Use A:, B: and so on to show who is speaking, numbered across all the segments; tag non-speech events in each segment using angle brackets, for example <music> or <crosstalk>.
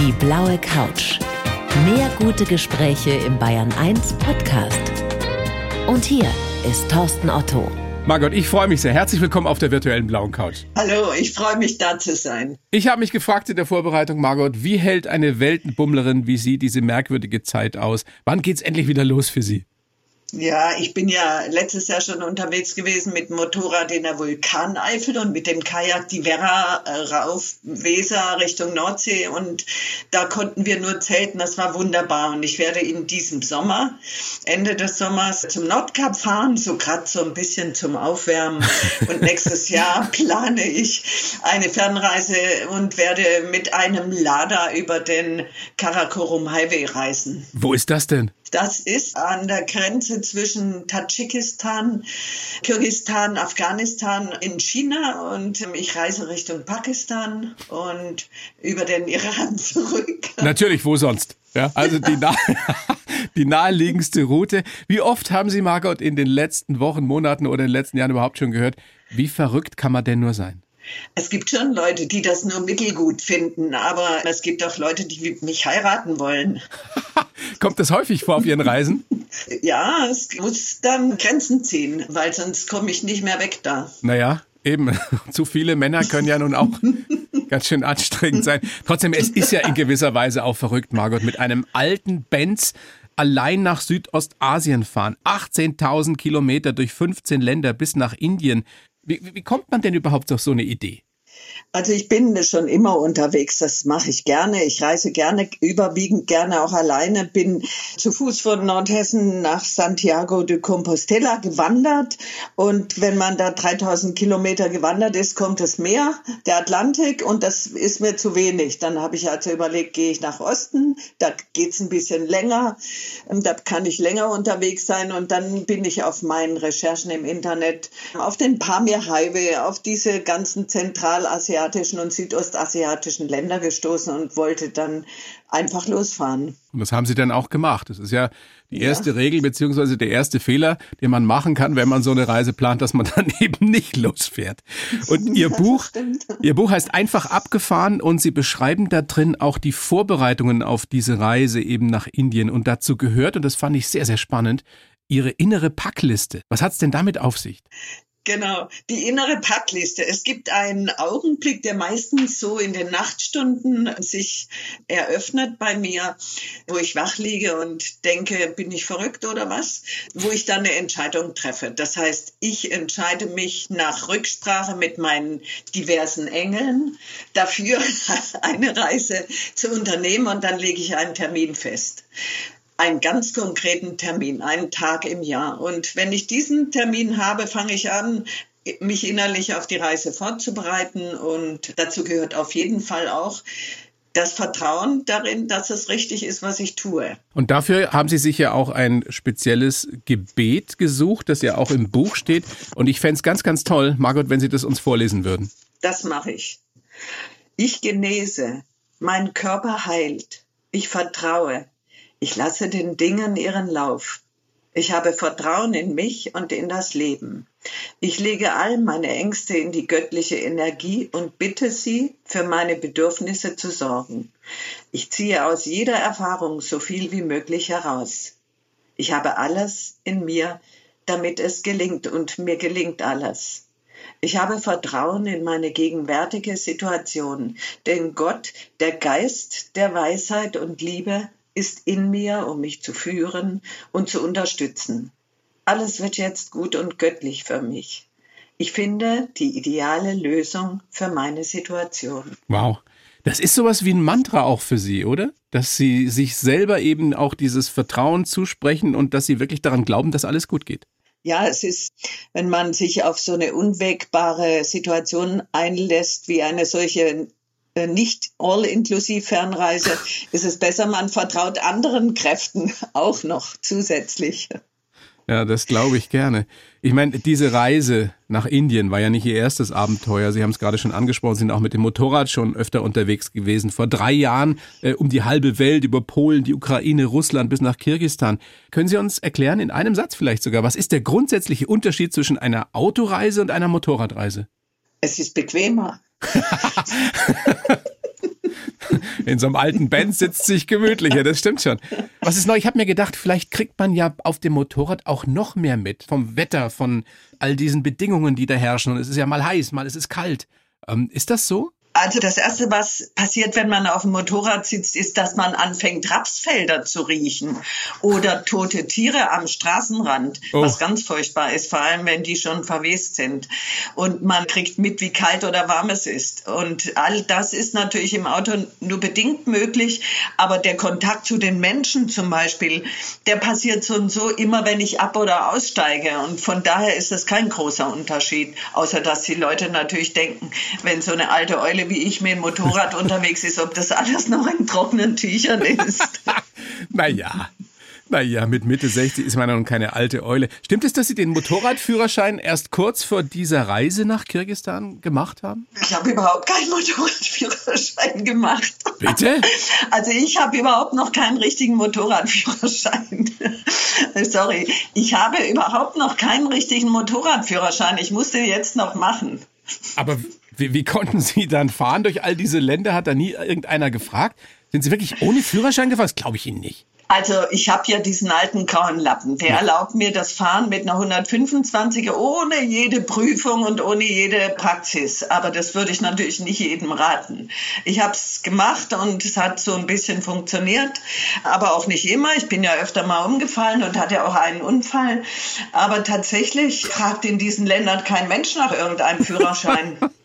A: Die blaue Couch. Mehr gute Gespräche im Bayern 1 Podcast. Und hier ist Thorsten Otto.
B: Margot, ich freue mich sehr. Herzlich willkommen auf der virtuellen blauen Couch.
C: Hallo, ich freue mich da zu sein.
B: Ich habe mich gefragt in der Vorbereitung, Margot, wie hält eine Weltenbummlerin wie Sie diese merkwürdige Zeit aus? Wann geht's endlich wieder los für Sie?
C: Ja, ich bin ja letztes Jahr schon unterwegs gewesen mit dem Motorrad in der Vulkaneifel und mit dem Kajak die Werra äh, rauf Weser Richtung Nordsee und da konnten wir nur zelten. Das war wunderbar und ich werde in diesem Sommer, Ende des Sommers, zum Nordkap fahren, so gerade so ein bisschen zum Aufwärmen. Und nächstes <laughs> Jahr plane ich eine Fernreise und werde mit einem Lada über den Karakorum Highway reisen.
B: Wo ist das denn?
C: Das ist an der Grenze zwischen Tadschikistan, Kirgistan, Afghanistan in China und ich reise Richtung Pakistan und über den Iran <laughs> zurück.
B: Natürlich, wo sonst? Ja, also die, <laughs> nah <laughs> die naheliegendste Route. Wie oft haben Sie, Margot, in den letzten Wochen, Monaten oder in den letzten Jahren überhaupt schon gehört, wie verrückt kann man denn nur sein?
C: Es gibt schon Leute, die das nur mittelgut finden, aber es gibt auch Leute, die mich heiraten wollen. <laughs>
B: Kommt das häufig vor auf Ihren Reisen? <laughs>
C: ja, es muss dann Grenzen ziehen, weil sonst komme ich nicht mehr weg da.
B: Naja, eben. <laughs> Zu viele Männer können ja nun auch ganz schön anstrengend sein. Trotzdem, es ist ja in gewisser Weise auch verrückt, Margot, mit einem alten Benz allein nach Südostasien fahren. 18.000 Kilometer durch 15 Länder bis nach Indien. Wie, wie kommt man denn überhaupt auf so eine Idee?
C: Also ich bin schon immer unterwegs, das mache ich gerne. Ich reise gerne, überwiegend gerne auch alleine, bin zu Fuß von Nordhessen nach Santiago de Compostela gewandert. Und wenn man da 3000 Kilometer gewandert ist, kommt das Meer, der Atlantik. Und das ist mir zu wenig. Dann habe ich also überlegt, gehe ich nach Osten, da geht es ein bisschen länger, da kann ich länger unterwegs sein. Und dann bin ich auf meinen Recherchen im Internet auf den Pamir Highway, auf diese ganzen zentralasiatischen asiatischen und südostasiatischen Länder gestoßen und wollte dann einfach losfahren.
B: Und das haben Sie dann auch gemacht. Das ist ja die erste ja. Regel beziehungsweise der erste Fehler, den man machen kann, wenn man so eine Reise plant, dass man <laughs> dann eben nicht losfährt. Und <laughs> Ihr Buch, Ihr Buch heißt einfach abgefahren und Sie beschreiben da drin auch die Vorbereitungen auf diese Reise eben nach Indien und dazu gehört und das fand ich sehr sehr spannend. Ihre innere Packliste. Was hat's denn damit auf sich?
C: Genau, die innere Packliste. Es gibt einen Augenblick, der meistens so in den Nachtstunden sich eröffnet bei mir, wo ich wach liege und denke, bin ich verrückt oder was? Wo ich dann eine Entscheidung treffe. Das heißt, ich entscheide mich nach Rücksprache mit meinen diversen Engeln dafür, <laughs> eine Reise zu unternehmen und dann lege ich einen Termin fest einen ganz konkreten Termin, einen Tag im Jahr. Und wenn ich diesen Termin habe, fange ich an, mich innerlich auf die Reise vorzubereiten. Und dazu gehört auf jeden Fall auch das Vertrauen darin, dass es richtig ist, was ich tue.
B: Und dafür haben Sie sich ja auch ein spezielles Gebet gesucht, das ja auch im Buch steht. Und ich fände es ganz, ganz toll, Margot, wenn Sie das uns vorlesen würden.
C: Das mache ich. Ich genese, mein Körper heilt, ich vertraue, ich lasse den Dingen ihren Lauf. Ich habe Vertrauen in mich und in das Leben. Ich lege all meine Ängste in die göttliche Energie und bitte sie, für meine Bedürfnisse zu sorgen. Ich ziehe aus jeder Erfahrung so viel wie möglich heraus. Ich habe alles in mir, damit es gelingt und mir gelingt alles. Ich habe Vertrauen in meine gegenwärtige Situation, denn Gott, der Geist der Weisheit und Liebe, ist in mir, um mich zu führen und zu unterstützen. Alles wird jetzt gut und göttlich für mich. Ich finde die ideale Lösung für meine Situation.
B: Wow. Das ist sowas wie ein Mantra auch für Sie, oder? Dass Sie sich selber eben auch dieses Vertrauen zusprechen und dass Sie wirklich daran glauben, dass alles gut geht.
C: Ja, es ist, wenn man sich auf so eine unwägbare Situation einlässt, wie eine solche nicht all-inklusiv Fernreise, ist es besser, man vertraut anderen Kräften <laughs> auch noch zusätzlich.
B: Ja, das glaube ich gerne. Ich meine, diese Reise nach Indien war ja nicht Ihr erstes Abenteuer. Sie haben es gerade schon angesprochen, sind auch mit dem Motorrad schon öfter unterwegs gewesen. Vor drei Jahren äh, um die halbe Welt, über Polen, die Ukraine, Russland bis nach Kirgistan. Können Sie uns erklären, in einem Satz vielleicht sogar, was ist der grundsätzliche Unterschied zwischen einer Autoreise und einer Motorradreise?
C: Es ist bequemer.
B: In so einem alten Benz sitzt sich gemütlicher, das stimmt schon. Was ist neu? Ich habe mir gedacht, vielleicht kriegt man ja auf dem Motorrad auch noch mehr mit vom Wetter, von all diesen Bedingungen, die da herrschen. Und es ist ja mal heiß, mal ist es kalt. Ähm, ist das so?
C: Also das Erste, was passiert, wenn man auf dem Motorrad sitzt, ist, dass man anfängt, Rapsfelder zu riechen oder tote Tiere am Straßenrand, oh. was ganz furchtbar ist, vor allem wenn die schon verwest sind. Und man kriegt mit, wie kalt oder warm es ist. Und all das ist natürlich im Auto nur bedingt möglich, aber der Kontakt zu den Menschen zum Beispiel, der passiert so und so immer, wenn ich ab oder aussteige. Und von daher ist das kein großer Unterschied, außer dass die Leute natürlich denken, wenn so eine alte Eule wie ich mit dem Motorrad unterwegs ist, ob das alles noch in trockenen Tüchern ist. <laughs>
B: naja. Naja, mit Mitte 60 ist man noch keine alte Eule. Stimmt es, dass Sie den Motorradführerschein erst kurz vor dieser Reise nach Kirgistan gemacht haben?
C: Ich habe überhaupt keinen Motorradführerschein gemacht.
B: Bitte? <laughs>
C: Also ich habe überhaupt noch keinen richtigen Motorradführerschein. <laughs> Sorry, ich habe überhaupt noch keinen richtigen Motorradführerschein. Ich musste jetzt noch machen.
B: Aber wie, wie konnten Sie dann fahren durch all diese Länder? Hat da nie irgendeiner gefragt? Sind Sie wirklich ohne Führerschein gefahren? Das glaube ich Ihnen nicht.
C: Also ich habe ja diesen alten grauen Lappen. Der erlaubt mir das Fahren mit einer 125er ohne jede Prüfung und ohne jede Praxis. Aber das würde ich natürlich nicht jedem raten. Ich habe es gemacht und es hat so ein bisschen funktioniert, aber auch nicht immer. Ich bin ja öfter mal umgefallen und hatte auch einen Unfall. Aber tatsächlich fragt in diesen Ländern kein Mensch nach irgendeinem Führerschein. <laughs>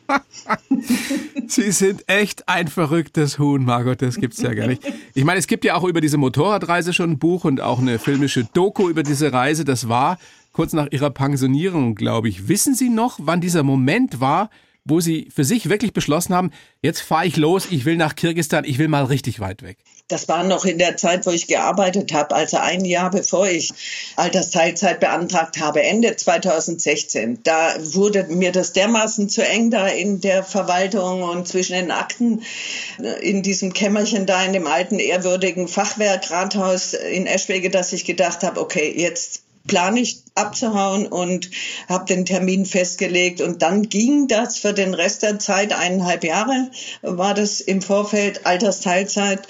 B: Sie sind echt ein verrücktes Huhn, Margot, das gibt's ja gar nicht. Ich meine, es gibt ja auch über diese Motorradreise schon ein Buch und auch eine filmische Doku über diese Reise. Das war kurz nach Ihrer Pensionierung, glaube ich. Wissen Sie noch, wann dieser Moment war, wo Sie für sich wirklich beschlossen haben, jetzt fahre ich los, ich will nach Kirgistan, ich will mal richtig weit weg?
C: Das war noch in der Zeit, wo ich gearbeitet habe, also ein Jahr bevor ich Altersteilzeit beantragt habe, Ende 2016. Da wurde mir das dermaßen zu eng da in der Verwaltung und zwischen den Akten in diesem Kämmerchen da in dem alten ehrwürdigen Fachwerkrathaus in Eschwege, dass ich gedacht habe, okay, jetzt plane ich abzuhauen und habe den Termin festgelegt. Und dann ging das für den Rest der Zeit, eineinhalb Jahre war das im Vorfeld, Altersteilzeit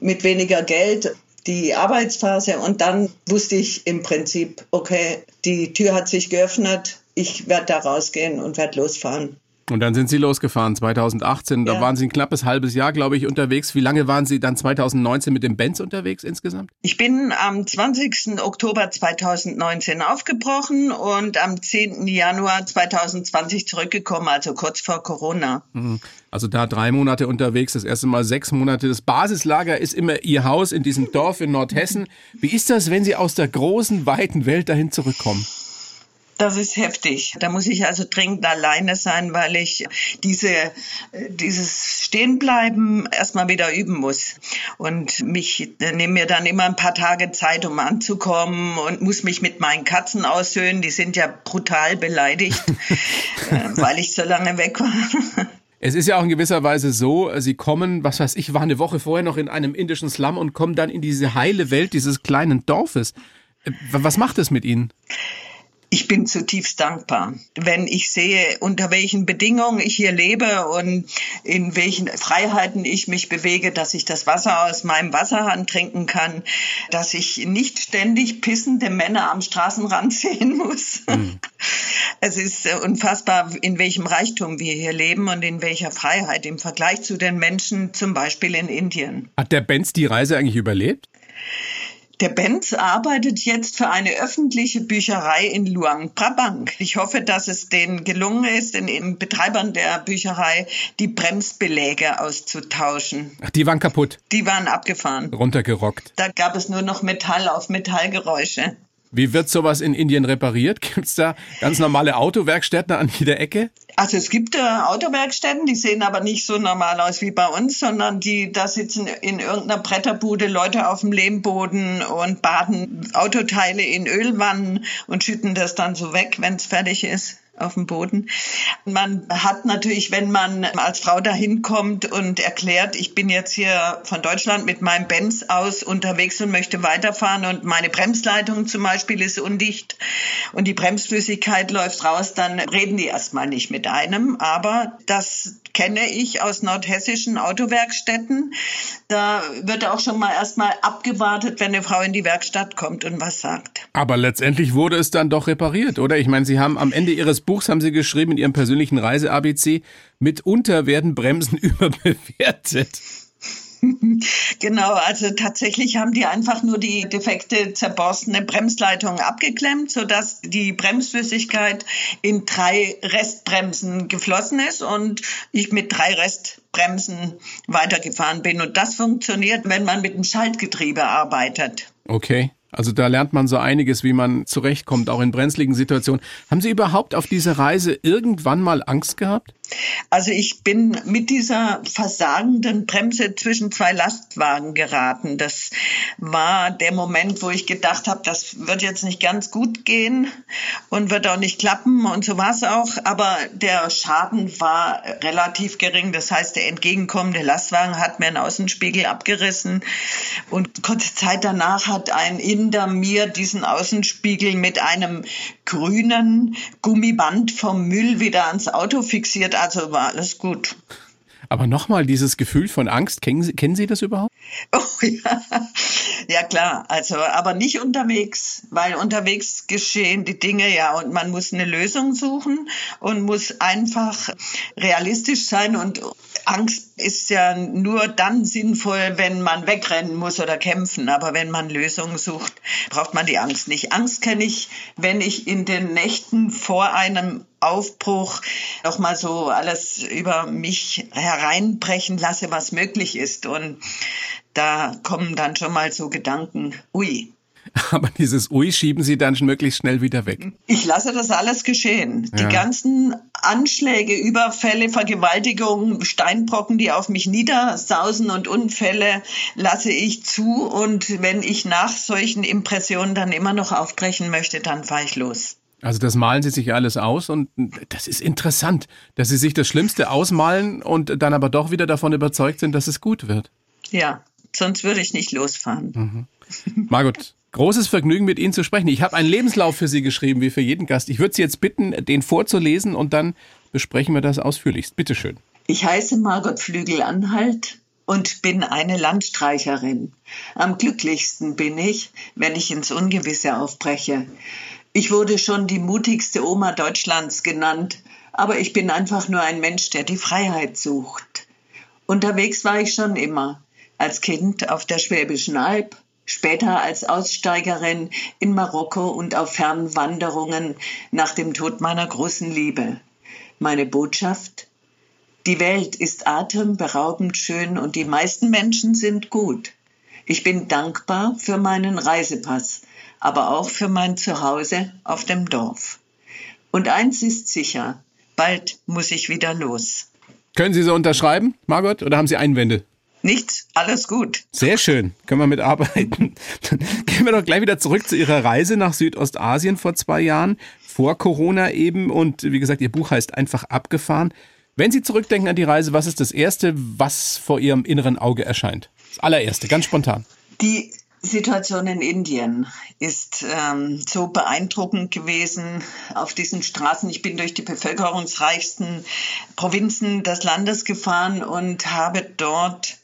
C: mit weniger Geld die Arbeitsphase und dann wusste ich im Prinzip, okay, die Tür hat sich geöffnet, ich werde da rausgehen und werde losfahren.
B: Und dann sind Sie losgefahren, 2018. Ja. Da waren Sie ein knappes halbes Jahr, glaube ich, unterwegs. Wie lange waren Sie dann 2019 mit dem Benz unterwegs insgesamt?
C: Ich bin am 20. Oktober 2019 aufgebrochen und am 10. Januar 2020 zurückgekommen, also kurz vor Corona.
B: Mhm. Also da drei Monate unterwegs, das erste Mal sechs Monate. Das Basislager ist immer Ihr Haus in diesem Dorf in Nordhessen. Wie ist das, wenn Sie aus der großen, weiten Welt dahin zurückkommen?
C: Das ist heftig. Da muss ich also dringend alleine sein, weil ich diese, dieses Stehenbleiben erstmal wieder üben muss. Und mich nehme mir dann immer ein paar Tage Zeit, um anzukommen und muss mich mit meinen Katzen aussöhnen. Die sind ja brutal beleidigt, <laughs> äh, weil ich so lange weg war.
B: Es ist ja auch in gewisser Weise so, Sie kommen, was weiß ich, war eine Woche vorher noch in einem indischen Slum und kommen dann in diese heile Welt dieses kleinen Dorfes. Äh, was macht es mit Ihnen?
C: Ich bin zutiefst dankbar, wenn ich sehe, unter welchen Bedingungen ich hier lebe und in welchen Freiheiten ich mich bewege, dass ich das Wasser aus meinem Wasserhahn trinken kann, dass ich nicht ständig pissende Männer am Straßenrand <laughs> sehen muss. Mhm. Es ist unfassbar, in welchem Reichtum wir hier leben und in welcher Freiheit im Vergleich zu den Menschen zum Beispiel in Indien.
B: Hat der Benz die Reise eigentlich überlebt?
C: Der Benz arbeitet jetzt für eine öffentliche Bücherei in Luang Prabang. Ich hoffe, dass es denen gelungen ist, den Betreibern der Bücherei die Bremsbeläge auszutauschen.
B: Ach, die waren kaputt.
C: Die waren abgefahren.
B: Runtergerockt.
C: Da gab es nur noch Metall auf Metallgeräusche.
B: Wie wird sowas in Indien repariert? <laughs> Gibt es da ganz normale Autowerkstätten an jeder Ecke?
C: Also es gibt äh, Autowerkstätten, die sehen aber nicht so normal aus wie bei uns, sondern die, da sitzen in irgendeiner Bretterbude Leute auf dem Lehmboden und baden Autoteile in Ölwannen und schütten das dann so weg, wenn es fertig ist auf dem Boden. Man hat natürlich, wenn man als Frau dahin kommt und erklärt, ich bin jetzt hier von Deutschland mit meinem Benz aus unterwegs und möchte weiterfahren und meine Bremsleitung zum Beispiel ist undicht und die Bremsflüssigkeit läuft raus, dann reden die erstmal nicht mit einem. Aber das kenne ich aus nordhessischen Autowerkstätten. Da wird auch schon mal erstmal abgewartet, wenn eine Frau in die Werkstatt kommt und was sagt.
B: Aber letztendlich wurde es dann doch repariert, oder? Ich meine, Sie haben am Ende Ihres Buchs haben Sie geschrieben in Ihrem persönlichen Reise-ABC, mitunter werden Bremsen <laughs> überbewertet. <laughs>
C: genau, also tatsächlich haben die einfach nur die defekte, zerborstene Bremsleitung abgeklemmt, sodass die Bremsflüssigkeit in drei Restbremsen geflossen ist und ich mit drei Restbremsen weitergefahren bin. Und das funktioniert, wenn man mit dem Schaltgetriebe arbeitet.
B: Okay. Also da lernt man so einiges, wie man zurechtkommt, auch in brenzligen Situationen. Haben Sie überhaupt auf dieser Reise irgendwann mal Angst gehabt?
C: Also ich bin mit dieser versagenden Bremse zwischen zwei Lastwagen geraten. Das war der Moment, wo ich gedacht habe, das wird jetzt nicht ganz gut gehen und wird auch nicht klappen. Und so war es auch. Aber der Schaden war relativ gering. Das heißt, der entgegenkommende Lastwagen hat mir einen Außenspiegel abgerissen. Und kurze Zeit danach hat ein Inder mir diesen Außenspiegel mit einem grünen Gummiband vom Müll wieder ans Auto fixiert also war alles gut.
B: Aber nochmal, dieses Gefühl von Angst, kennen Sie, kennen Sie das überhaupt? <laughs>
C: Oh ja, ja klar, also aber nicht unterwegs, weil unterwegs geschehen die Dinge ja und man muss eine Lösung suchen und muss einfach realistisch sein und Angst ist ja nur dann sinnvoll, wenn man wegrennen muss oder kämpfen, aber wenn man Lösungen sucht, braucht man die Angst nicht. Angst kenne ich, wenn ich in den Nächten vor einem Aufbruch nochmal so alles über mich hereinbrechen lasse, was möglich ist. Und da kommen dann schon mal so Gedanken, ui, <laughs>
B: Aber dieses Ui schieben Sie dann schon möglichst schnell wieder weg.
C: Ich lasse das alles geschehen. Ja. Die ganzen Anschläge, Überfälle, Vergewaltigungen, Steinbrocken, die auf mich niedersausen und Unfälle lasse ich zu. Und wenn ich nach solchen Impressionen dann immer noch aufbrechen möchte, dann fahre ich los.
B: Also das malen Sie sich alles aus und das ist interessant, dass Sie sich das Schlimmste ausmalen und dann aber doch wieder davon überzeugt sind, dass es gut wird.
C: Ja, sonst würde ich nicht losfahren.
B: Mhm. Margot, großes Vergnügen mit Ihnen zu sprechen. Ich habe einen Lebenslauf für Sie geschrieben, wie für jeden Gast. Ich würde Sie jetzt bitten, den vorzulesen und dann besprechen wir das ausführlichst. Bitte schön.
C: Ich heiße Margot Flügel-Anhalt und bin eine Landstreicherin. Am glücklichsten bin ich, wenn ich ins Ungewisse aufbreche. Ich wurde schon die mutigste Oma Deutschlands genannt, aber ich bin einfach nur ein Mensch, der die Freiheit sucht. Unterwegs war ich schon immer, als Kind auf der Schwäbischen Alb, später als Aussteigerin in Marokko und auf fernen Wanderungen nach dem Tod meiner großen Liebe. Meine Botschaft? Die Welt ist atemberaubend schön und die meisten Menschen sind gut. Ich bin dankbar für meinen Reisepass, aber auch für mein Zuhause auf dem Dorf. Und eins ist sicher, bald muss ich wieder los.
B: Können Sie so unterschreiben, Margot, oder haben Sie Einwände?
C: Nichts, alles gut.
B: Sehr schön, können wir mitarbeiten. Dann <laughs> gehen wir doch gleich wieder zurück zu Ihrer Reise nach Südostasien vor zwei Jahren, vor Corona eben. Und wie gesagt, Ihr Buch heißt einfach abgefahren. Wenn Sie zurückdenken an die Reise, was ist das Erste, was vor Ihrem inneren Auge erscheint? Das allererste, ganz spontan.
C: Die Situation in Indien ist ähm, so beeindruckend gewesen auf diesen Straßen. Ich bin durch die bevölkerungsreichsten Provinzen des Landes gefahren und habe dort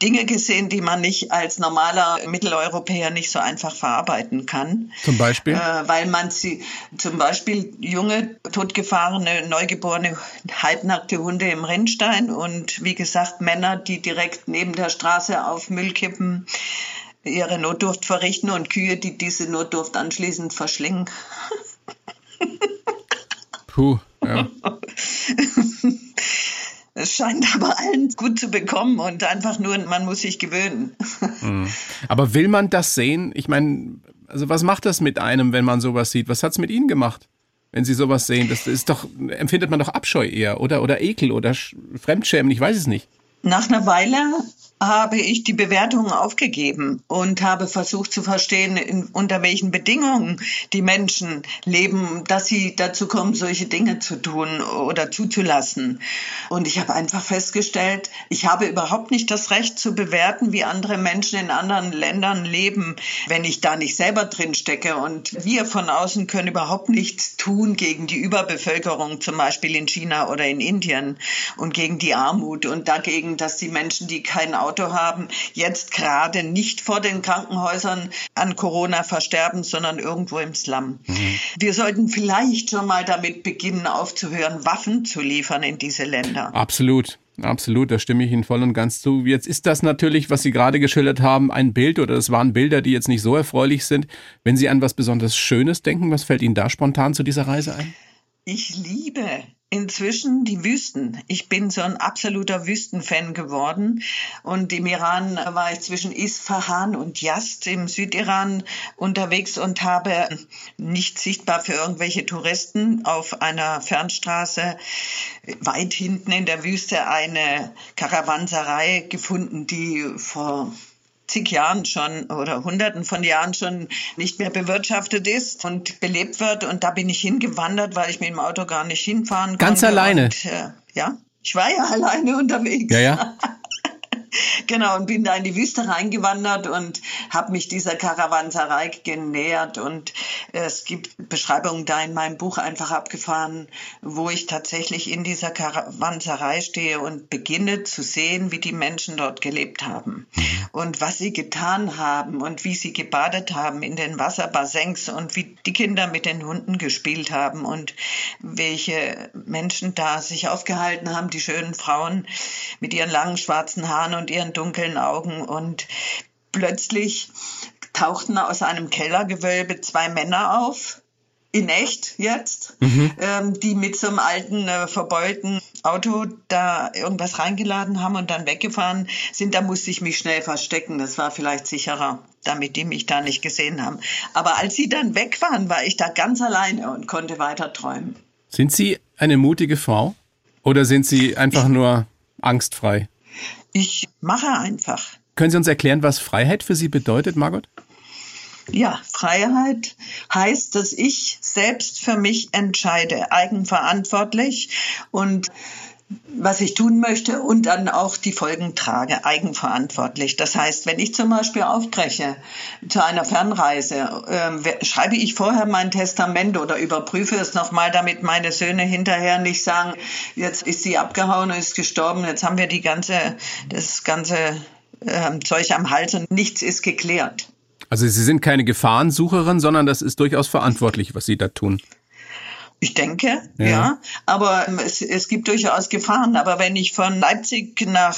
C: Dinge gesehen, die man nicht als normaler Mitteleuropäer nicht so einfach verarbeiten kann.
B: Zum Beispiel?
C: Äh, weil man sie, zum Beispiel junge, totgefahrene, neugeborene, halbnackte Hunde im Rennstein und wie gesagt Männer, die direkt neben der Straße auf Müll kippen ihre Notdurft verrichten und Kühe, die diese Notdurft anschließend verschlingen.
B: Puh, ja.
C: Es scheint aber allen gut zu bekommen und einfach nur, man muss sich gewöhnen.
B: Mhm. Aber will man das sehen? Ich meine, also was macht das mit einem, wenn man sowas sieht? Was hat es mit Ihnen gemacht? Wenn Sie sowas sehen, das ist doch, empfindet man doch Abscheu eher oder, oder Ekel oder Fremdschämen, ich weiß es nicht.
C: Nach einer Weile habe ich die Bewertungen aufgegeben und habe versucht zu verstehen, in, unter welchen Bedingungen die Menschen leben, dass sie dazu kommen, solche Dinge zu tun oder zuzulassen. Und ich habe einfach festgestellt, ich habe überhaupt nicht das Recht zu bewerten, wie andere Menschen in anderen Ländern leben, wenn ich da nicht selber drin stecke. Und wir von außen können überhaupt nichts tun gegen die Überbevölkerung, zum Beispiel in China oder in Indien und gegen die Armut und dagegen, dass die Menschen, die kein Auto haben, jetzt gerade nicht vor den Krankenhäusern an Corona versterben, sondern irgendwo im Slum. Mhm. Wir sollten vielleicht schon mal damit beginnen, aufzuhören, Waffen zu liefern in diese Länder.
B: Absolut. Absolut, da stimme ich Ihnen voll und ganz zu. Jetzt ist das natürlich, was Sie gerade geschildert haben, ein Bild oder es waren Bilder, die jetzt nicht so erfreulich sind. Wenn Sie an was besonders Schönes denken, was fällt Ihnen da spontan zu dieser Reise ein?
C: Ich liebe inzwischen die Wüsten. Ich bin so ein absoluter Wüstenfan geworden. Und im Iran war ich zwischen Isfahan und Yazd im Südiran unterwegs und habe nicht sichtbar für irgendwelche Touristen auf einer Fernstraße weit hinten in der Wüste eine Karawanserei gefunden, die vor zig Jahren schon oder hunderten von Jahren schon nicht mehr bewirtschaftet ist und belebt wird. Und da bin ich hingewandert, weil ich mit dem Auto gar nicht hinfahren konnte.
B: Ganz alleine?
C: Und, äh, ja, ich war ja <laughs> alleine unterwegs.
B: Ja, ja. <laughs>
C: genau, und bin da in die Wüste reingewandert und habe mich dieser Karawanserei genähert. Und es gibt Beschreibungen da in meinem Buch einfach abgefahren, wo ich tatsächlich in dieser Karawanserei stehe und beginne zu sehen, wie die Menschen dort gelebt haben mhm. und was sie getan haben und wie sie gebadet haben in den Wasserbassins und wie die Kinder mit den Hunden gespielt haben und welche Menschen da sich aufgehalten haben, die schönen Frauen mit ihren langen schwarzen Haaren und ihren dunklen Augen und plötzlich tauchten aus einem Kellergewölbe zwei Männer auf, in echt jetzt, mhm. ähm, die mit so einem alten, äh, verbeulten Auto da irgendwas reingeladen haben und dann weggefahren sind. Da musste ich mich schnell verstecken. Das war vielleicht sicherer, damit die mich da nicht gesehen haben. Aber als sie dann weg waren, war ich da ganz alleine und konnte weiter träumen.
B: Sind Sie eine mutige Frau oder sind Sie einfach nur angstfrei?
C: Ich mache einfach.
B: Können Sie uns erklären, was Freiheit für Sie bedeutet, Margot?
C: Ja, Freiheit heißt, dass ich selbst für mich entscheide, eigenverantwortlich und was ich tun möchte und dann auch die Folgen trage, eigenverantwortlich. Das heißt, wenn ich zum Beispiel aufbreche zu einer Fernreise, äh, schreibe ich vorher mein Testament oder überprüfe es nochmal, damit meine Söhne hinterher nicht sagen, jetzt ist sie abgehauen und ist gestorben, jetzt haben wir die ganze, das ganze äh, Zeug am Hals und nichts ist geklärt.
B: Also Sie sind keine Gefahrensucherin, sondern das ist durchaus verantwortlich, was Sie da tun.
C: Ich denke, ja. ja. Aber es, es gibt durchaus Gefahren. Aber wenn ich von Leipzig nach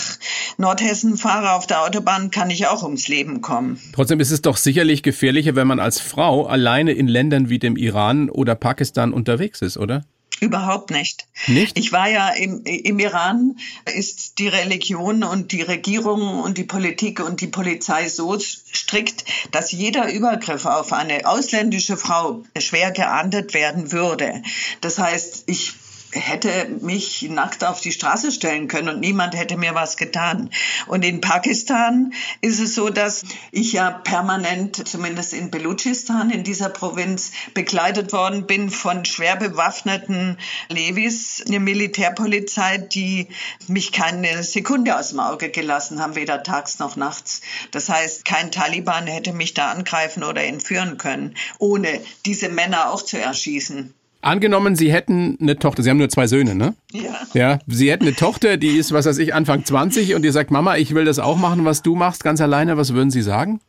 C: Nordhessen fahre auf der Autobahn, kann ich auch ums Leben kommen.
B: Trotzdem ist es doch sicherlich gefährlicher, wenn man als Frau alleine in Ländern wie dem Iran oder Pakistan unterwegs ist, oder? <laughs>
C: Überhaupt nicht.
B: Nicht?
C: Ich war ja im, im Iran, ist die Religion und die Regierung und die Politik und die Polizei so strikt, dass jeder Übergriff auf eine ausländische Frau schwer geahndet werden würde. Das heißt, ich hätte mich nackt auf die Straße stellen können und niemand hätte mir was getan. Und in Pakistan ist es so, dass ich ja permanent, zumindest in Belutschistan, in dieser Provinz, begleitet worden bin von schwer bewaffneten Levis, eine Militärpolizei, die mich keine Sekunde aus dem Auge gelassen haben, weder tags noch nachts. Das heißt, kein Taliban hätte mich da angreifen oder entführen können, ohne diese Männer auch zu erschießen.
B: Angenommen, Sie hätten eine Tochter, Sie haben nur zwei Söhne, ne?
C: Ja.
B: Ja, Sie hätten eine Tochter, die ist, was weiß ich, Anfang 20 und die sagt, Mama, ich will das auch machen, was du machst, ganz alleine. Was würden Sie sagen?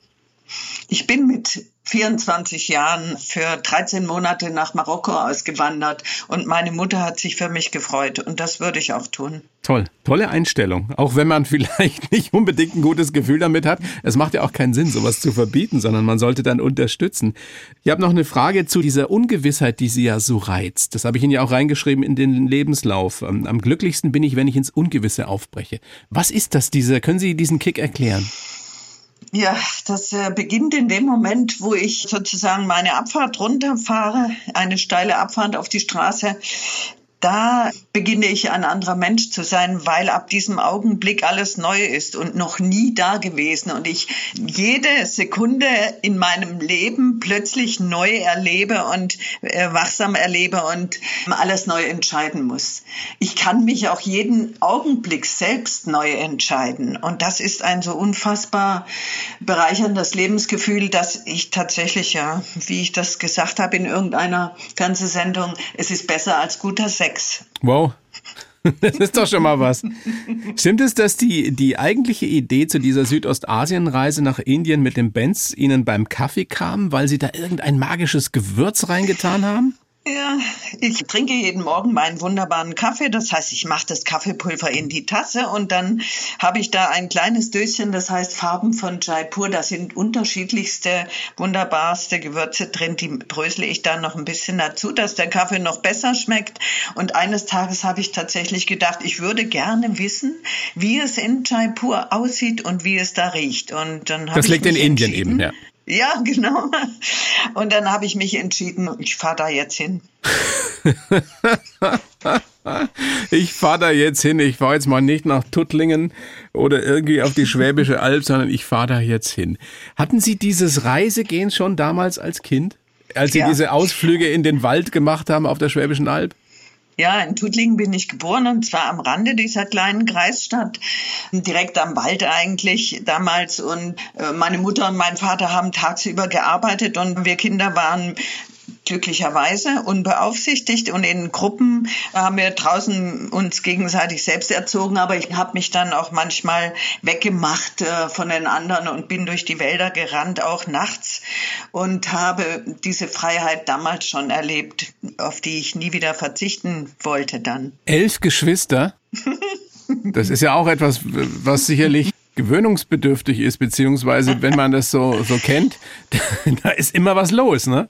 C: Ich bin mit 24 Jahren für 13 Monate nach Marokko ausgewandert und meine Mutter hat sich für mich gefreut und das würde ich auch tun.
B: Toll, tolle Einstellung. Auch wenn man <laughs> vielleicht nicht unbedingt ein gutes Gefühl damit hat. Es macht ja auch keinen Sinn, sowas zu verbieten, sondern man sollte dann unterstützen. Ich habe noch eine Frage zu dieser Ungewissheit, die Sie ja so reizt. Das habe ich Ihnen ja auch reingeschrieben in den Lebenslauf. Ähm, am glücklichsten bin ich, wenn ich ins Ungewisse aufbreche. Was ist das, diese, können Sie diesen Kick erklären?
C: Ja, das äh, beginnt in dem Moment, wo ich sozusagen meine Abfahrt runterfahre, eine steile Abfahrt auf die Straße. Da beginne ich ein anderer Mensch zu sein, weil ab diesem Augenblick alles neu ist und noch nie da gewesen und ich jede Sekunde in meinem Leben plötzlich neu erlebe und äh, wachsam erlebe und alles neu entscheiden muss. Ich kann mich auch jeden Augenblick selbst neu entscheiden und das ist ein so unfassbar bereicherndes Lebensgefühl, dass ich tatsächlich ja, wie ich das gesagt habe in irgendeiner Fernsehsendung, es ist besser als guter Sex Sex.
B: Wow. <laughs> Das ist doch schon mal was. Stimmt es, dass die, die eigentliche Idee zu dieser Südostasienreise nach Indien mit dem Benz Ihnen beim Kaffee kam, weil Sie da irgendein magisches Gewürz reingetan haben?
C: Ja, ich trinke jeden Morgen meinen wunderbaren Kaffee. Das heißt, ich mache das Kaffeepulver in die Tasse und dann habe ich da ein kleines Döschen, das heißt Farben von Jaipur. Da sind unterschiedlichste, wunderbarste Gewürze drin. Die brösle ich dann noch ein bisschen dazu, dass der Kaffee noch besser schmeckt. Und eines Tages habe ich tatsächlich gedacht, ich würde gerne wissen, wie es in Jaipur aussieht und wie es da riecht. Und dann
B: das liegt in Indien eben, ja.
C: Ja, <laughs> genau. Und dann habe ich mich entschieden, ich fahre da jetzt hin.
B: ich fahre da jetzt hin. Ich fahre jetzt mal nicht nach Tuttlingen oder irgendwie auf die Schwäbische Alb, sondern ich fahre da jetzt hin. Hatten Sie dieses Reisegehen schon damals als Kind? Als Sie ja. diese Ausflüge in den Wald gemacht haben auf der Schwäbischen Alb?
C: Ja, in Tuttlingen bin ich geboren und zwar am Rande dieser kleinen Kreisstadt, direkt am Wald eigentlich damals. Und äh, meine Mutter und mein Vater haben tagsüber gearbeitet und wir Kinder waren glücklicherweise unbeaufsichtigt und in Gruppen haben wir draußen uns gegenseitig selbst erzogen, aber ich habe mich dann auch manchmal weggemacht äh, von den anderen und bin durch die Wälder gerannt, auch nachts und habe diese Freiheit damals schon erlebt, auf die ich nie wieder verzichten wollte dann.
B: Elf Geschwister? Das ist ja auch etwas, was sicherlich gewöhnungsbedürftig ist, beziehungsweise wenn man das so, so kennt, <laughs> da ist immer was los, ne?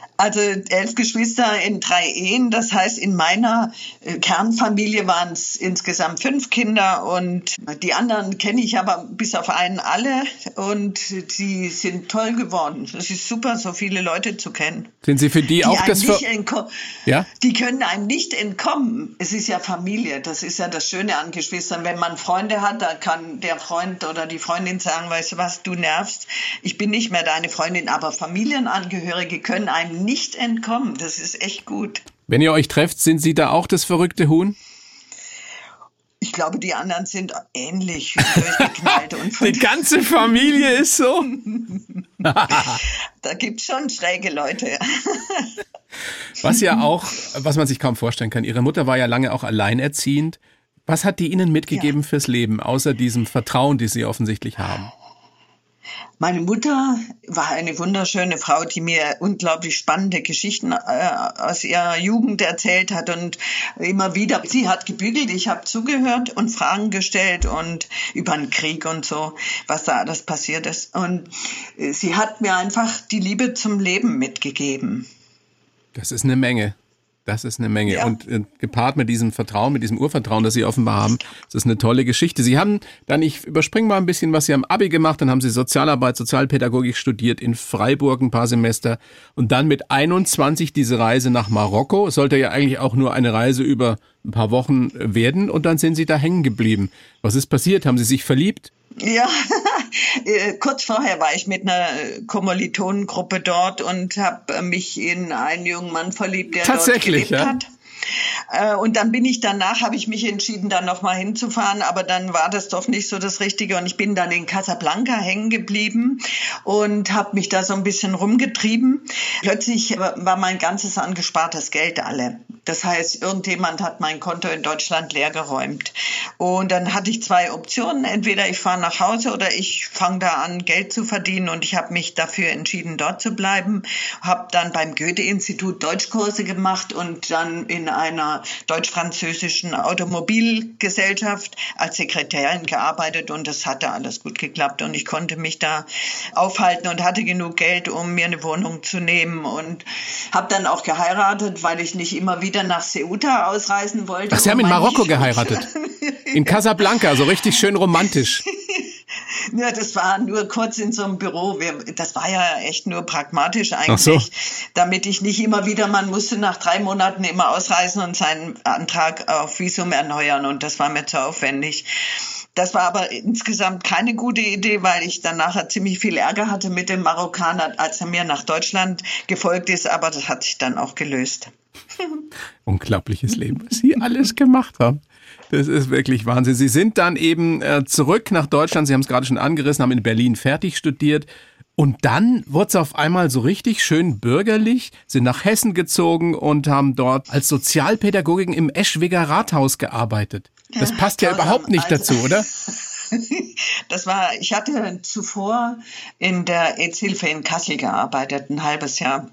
C: Also elf Geschwister in drei Ehen. Das heißt, in meiner äh, Kernfamilie waren es insgesamt fünf Kinder und die anderen kenne ich aber bis auf einen alle und sie sind toll geworden. Es ist super, so viele Leute zu kennen.
B: Sind Sie für die, die auch das? Ver
C: ja? Die können einem nicht entkommen. Es ist ja Familie. Das ist ja das Schöne an Geschwistern. Wenn man Freunde hat, da kann der Freund oder die Freundin sagen, weißt du was, du nervst. Ich bin nicht mehr deine Freundin, aber Familienangehörige können einem nicht nicht entkommen. Das ist echt gut.
B: Wenn ihr euch trefft, sind Sie da auch das verrückte Huhn?
C: Ich glaube, die anderen sind ähnlich <laughs> durchgeknallt. und
B: die ganze Familie ist so. <laughs>
C: da gibt es schon schräge Leute. <laughs>
B: was ja auch, was man sich kaum vorstellen kann. Ihre Mutter war ja lange auch alleinerziehend. Was hat die Ihnen mitgegeben ja. fürs Leben, außer diesem Vertrauen, das Sie offensichtlich haben?
C: Meine Mutter war eine wunderschöne Frau, die mir unglaublich spannende Geschichten äh, aus ihrer Jugend erzählt hat und immer wieder, sie hat gebügelt, ich habe zugehört und Fragen gestellt und über den Krieg und so, was da alles passiert ist. Und äh, sie hat mir einfach die Liebe zum Leben mitgegeben.
B: Das ist eine Menge. Das ist eine Menge. Ja. Und äh, gepaart mit diesem Vertrauen, mit diesem Urvertrauen, das Sie offenbar haben, das ist eine tolle Geschichte. Sie haben dann, ich überspringe mal ein bisschen, was Sie am Abi gemacht, dann haben Sie Sozialarbeit, Sozialpädagogik studiert in Freiburg ein paar Semester und dann mit 21 diese Reise nach Marokko. Sollte ja eigentlich auch nur eine Reise über ein paar Wochen werden und dann sind Sie da hängen geblieben. Was ist passiert? Haben Sie sich verliebt?
C: Ja, <laughs> äh, kurz vorher war ich mit einer Kommilitonengruppe dort und habe mich in einen jungen Mann verliebt, der dort gelebt ja? hat. Äh, und dann bin ich danach, habe ich mich entschieden, da nochmal hinzufahren, aber dann war das doch nicht so das Richtige und ich bin dann in Casablanca hängen geblieben und habe mich da so ein bisschen rumgetrieben. Plötzlich war mein ganzes angespartes Geld alle. Das heißt, irgendjemand hat mein Konto in Deutschland leergeräumt. Und dann hatte ich zwei Optionen. Entweder ich fahre nach Hause oder ich fange da an, Geld zu verdienen. Und ich habe mich dafür entschieden, dort zu bleiben. Habe dann beim Goethe-Institut Deutschkurse gemacht und dann in einer deutsch-französischen Automobilgesellschaft als Sekretärin gearbeitet. Und das hatte alles gut geklappt. Und ich konnte mich da aufhalten und hatte genug Geld, um mir eine Wohnung zu nehmen. Und habe dann auch geheiratet, weil ich nicht immer wieder wieder nach Ceuta ausreisen wollte.
B: Ach, Sie haben in Marokko geheiratet. <laughs> In Casablanca, so richtig schön romantisch. <laughs> <laughs>
C: Ja, das war nur kurz in so einem Büro. Das war ja echt nur pragmatisch eigentlich, so. damit ich nicht immer wieder, man musste nach drei Monaten immer ausreisen und seinen Antrag auf Visum erneuern und das war mir zu aufwendig. Das war aber insgesamt keine gute Idee, weil ich dann nachher ziemlich viel Ärger hatte mit dem Marokkaner, als er mir nach Deutschland gefolgt ist, aber das hat sich dann auch gelöst. <laughs>
B: Unglaubliches Leben, was Sie alles gemacht haben. Das ist wirklich Wahnsinn. Sie sind dann eben äh, zurück nach Deutschland. Sie haben es gerade schon angerissen, haben in Berlin fertig studiert. Und dann wurde es auf einmal so richtig schön bürgerlich, sind nach Hessen gezogen und haben dort als Sozialpädagogin im Eschwiger Rathaus gearbeitet. Das passt ja, ja überhaupt nicht also, dazu, oder? <laughs>
C: Das war, ich hatte zuvor in der AIDS-Hilfe in Kassel gearbeitet, ein halbes Jahr.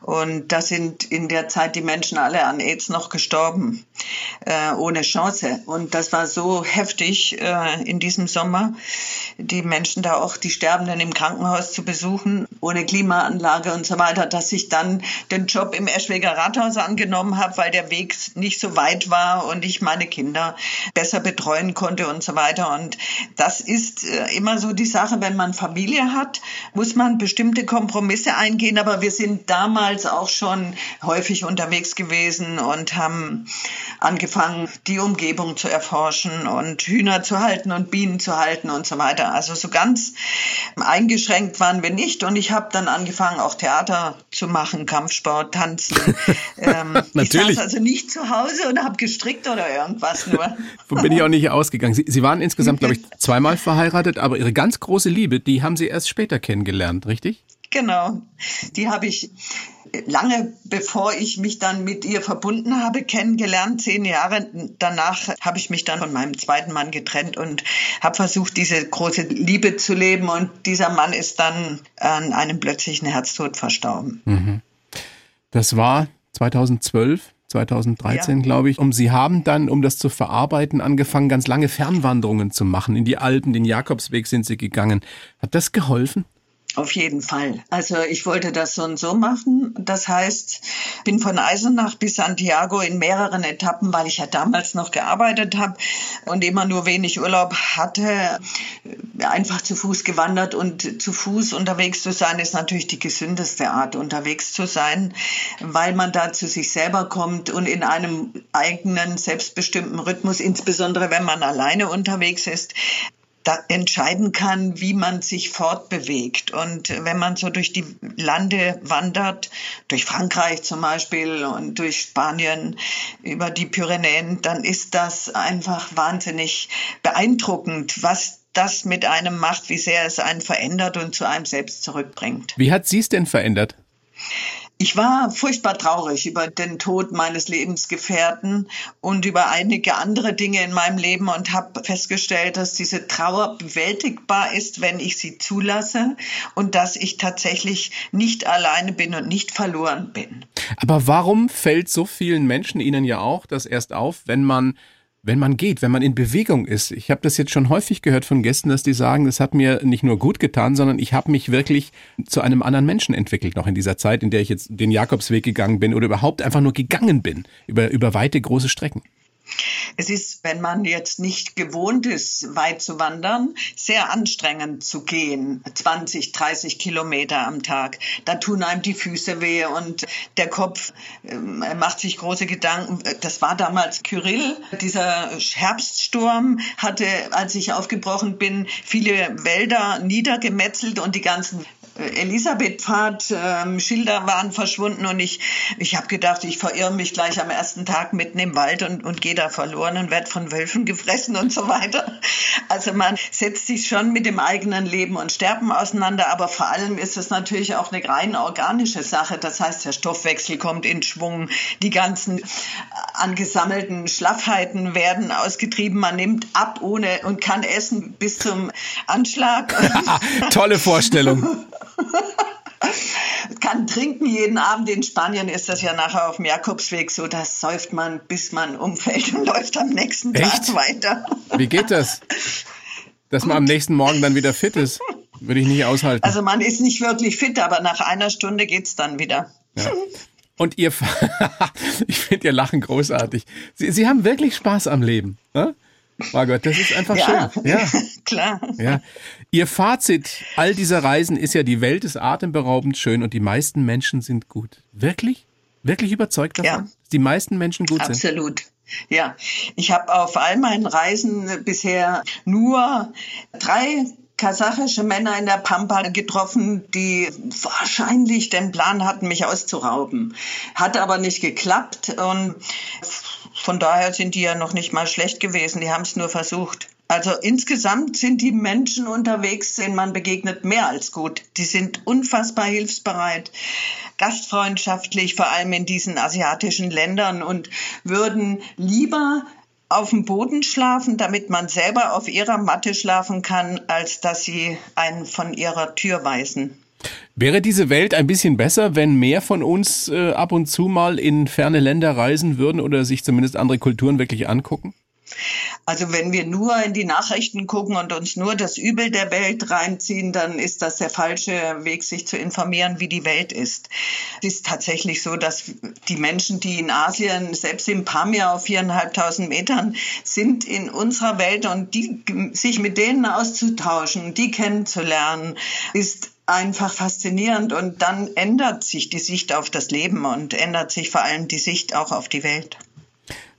C: Und da sind in der Zeit die Menschen alle an AIDS noch gestorben, äh, ohne Chance. Und das war so heftig äh, in diesem Sommer, die Menschen da auch, die Sterbenden im Krankenhaus zu besuchen, ohne Klimaanlage und so weiter, dass ich dann den Job im Eschweger Rathaus angenommen habe, weil der Weg nicht so weit war und ich meine Kinder besser betreuen konnte und so weiter. Und das ist äh, immer so die Sache, wenn man Familie hat, muss man bestimmte Kompromisse eingehen, aber wir sind da damals auch schon häufig unterwegs gewesen und haben angefangen, die Umgebung zu erforschen und Hühner zu halten und Bienen zu halten und so weiter. Also so ganz eingeschränkt waren wir nicht und ich habe dann angefangen, auch Theater zu machen, Kampfsport, Tanzen. <laughs>
B: ähm, Natürlich. Ich
C: saß also nicht zu Hause und habe gestrickt oder irgendwas nur.
B: Von bin ich auch nicht ausgegangen. Sie, Sie waren insgesamt, <laughs> glaube ich, zweimal verheiratet, aber Ihre ganz große Liebe, die haben Sie erst später kennengelernt, richtig?
C: Genau, die habe ich lange bevor ich mich dann mit ihr verbunden habe, kennengelernt. Zehn Jahre danach habe ich mich dann von meinem zweiten Mann getrennt und habe versucht, diese große Liebe zu leben. Und dieser Mann ist dann an einem plötzlichen Herztod verstorben. Mhm.
B: Das war 2012. 2013, ja. glaube ich. Und Sie haben dann, um das zu verarbeiten, angefangen, ganz lange Fernwanderungen zu machen. In die Alpen, den Jakobsweg sind Sie gegangen. Hat das geholfen?
C: Auf jeden Fall. Also ich wollte das so und so machen. Das heißt, bin von Eisenach bis Santiago in mehreren Etappen, weil ich ja damals noch gearbeitet habe und immer nur wenig Urlaub hatte, einfach zu Fuß gewandert und zu Fuß unterwegs zu sein, ist natürlich die gesündeste Art, unterwegs zu sein, weil man da zu sich selber kommt und in einem eigenen, selbstbestimmten Rhythmus, insbesondere wenn man alleine unterwegs ist, entscheiden kann, wie man sich fortbewegt. Und wenn man so durch die Lande wandert, durch Frankreich zum Beispiel und durch Spanien über die Pyrenäen, dann ist das einfach wahnsinnig beeindruckend, was das mit einem macht, wie sehr es einen verändert und zu einem selbst zurückbringt.
B: Wie hat Sie es denn verändert?
C: Ich war furchtbar traurig über den Tod meines Lebensgefährten und über einige andere Dinge in meinem Leben und habe festgestellt, dass diese Trauer bewältigbar ist, wenn ich sie zulasse und dass ich tatsächlich nicht alleine bin und nicht verloren bin.
B: Aber warum fällt so vielen Menschen Ihnen ja auch das erst auf, wenn man wenn man geht, wenn man in Bewegung ist. Ich habe das jetzt schon häufig gehört von Gästen, dass die sagen, das hat mir nicht nur gut getan, sondern ich habe mich wirklich zu einem anderen Menschen entwickelt, noch in dieser Zeit, in der ich jetzt den Jakobsweg gegangen bin oder überhaupt einfach nur gegangen bin, über, über weite, große Strecken.
C: Es ist, wenn man jetzt nicht gewohnt ist, weit zu wandern, sehr anstrengend zu gehen. 20, 30 Kilometer am Tag. Da tun einem die Füße weh und der Kopf äh, macht sich große Gedanken. Das war damals Kyrill. Dieser Herbststurm hatte, als ich aufgebrochen bin, viele Wälder niedergemetzelt und die ganzen Elisabethpfad, ähm, Schilder waren verschwunden und ich, ich habe gedacht, ich verirre mich gleich am ersten Tag mitten im Wald und, und gehe da verloren und werde von Wölfen gefressen und so weiter. Also man setzt sich schon mit dem eigenen Leben und Sterben auseinander, aber vor allem ist es natürlich auch eine rein organische Sache. Das heißt, der Stoffwechsel kommt in Schwung, die ganzen angesammelten Schlaffheiten werden ausgetrieben, man nimmt ab ohne und kann essen bis zum Anschlag. <laughs>
B: Tolle Vorstellung. <laughs> <laughs>
C: kann trinken jeden Abend. In Spanien ist das ja nachher auf dem Jakobsweg so, da säuft man, bis man umfällt und <laughs> läuft am nächsten Echt? Tag weiter.
B: Wie geht das? Dass man am nächsten Morgen dann wieder fit ist. Würde ich nicht aushalten.
C: Also man ist nicht wirklich fit, aber nach einer Stunde geht es dann wieder.
B: Ja. Und ihr, <laughs> ich finde Ihr Lachen großartig. Sie, Sie haben wirklich Spaß am Leben. Ne? Margot, das ist einfach
C: ja,
B: schön. Ja, <laughs>
C: klar.
B: Ja. Ihr Fazit all dieser Reisen ist ja, die Welt ist atemberaubend schön und die meisten Menschen sind gut. Wirklich? Wirklich überzeugt davon? Ja. Die meisten Menschen gut
C: Absolut.
B: sind?
C: Absolut. Ja, ich habe auf all meinen Reisen bisher nur drei kasachische Männer in der Pampa getroffen, die wahrscheinlich den Plan hatten, mich auszurauben. Hat aber nicht geklappt und von daher sind die ja noch nicht mal schlecht gewesen. Die haben es nur versucht. Also insgesamt sind die Menschen unterwegs, denen man begegnet, mehr als gut. Die sind unfassbar hilfsbereit, gastfreundschaftlich, vor allem in diesen asiatischen Ländern und würden lieber auf dem Boden schlafen, damit man selber auf ihrer Matte schlafen kann, als dass sie einen von ihrer Tür weisen.
B: Wäre diese Welt ein bisschen besser, wenn mehr von uns äh, ab und zu mal in ferne Länder reisen würden oder sich zumindest andere Kulturen wirklich angucken?
C: Also wenn wir nur in die Nachrichten gucken und uns nur das Übel der Welt reinziehen, dann ist das der falsche Weg, sich zu informieren, wie die Welt ist. Es ist tatsächlich so, dass die Menschen, die in Asien, selbst im Pamir auf viereinhalbtausend Metern, sind in unserer Welt und die, sich mit denen auszutauschen, die kennenzulernen, ist einfach faszinierend und dann ändert sich die Sicht auf das Leben und ändert sich vor allem die Sicht auch auf die Welt.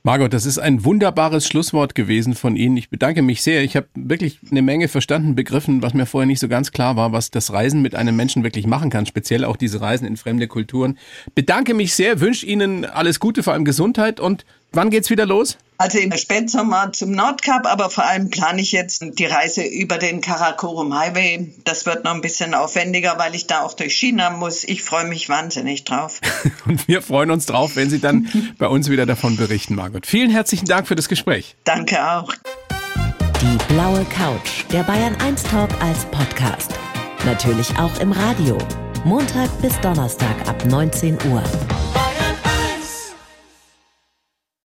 B: Margot, das ist ein wunderbares Schlusswort gewesen von Ihnen. Ich bedanke mich sehr. Ich habe wirklich eine Menge verstanden, begriffen, was mir vorher nicht so ganz klar war, was das Reisen mit einem Menschen wirklich machen kann, speziell auch diese Reisen in fremde Kulturen. Bedanke mich sehr, wünsche Ihnen alles Gute, vor allem Gesundheit und wann geht's wieder los?
C: Also im Spätsommer zum Nordkap, aber vor allem plane ich jetzt die Reise über den Karakorum Highway. Das wird noch ein bisschen aufwendiger, weil ich da auch durch China muss. Ich freue mich wahnsinnig drauf. <laughs>
B: Und wir freuen uns drauf, wenn Sie dann bei uns wieder davon berichten, Margot. Vielen herzlichen Dank für das Gespräch.
C: Danke auch.
A: Die blaue Couch, der Bayern 1 Talk als Podcast. Natürlich auch im Radio. Montag bis Donnerstag ab 19 Uhr.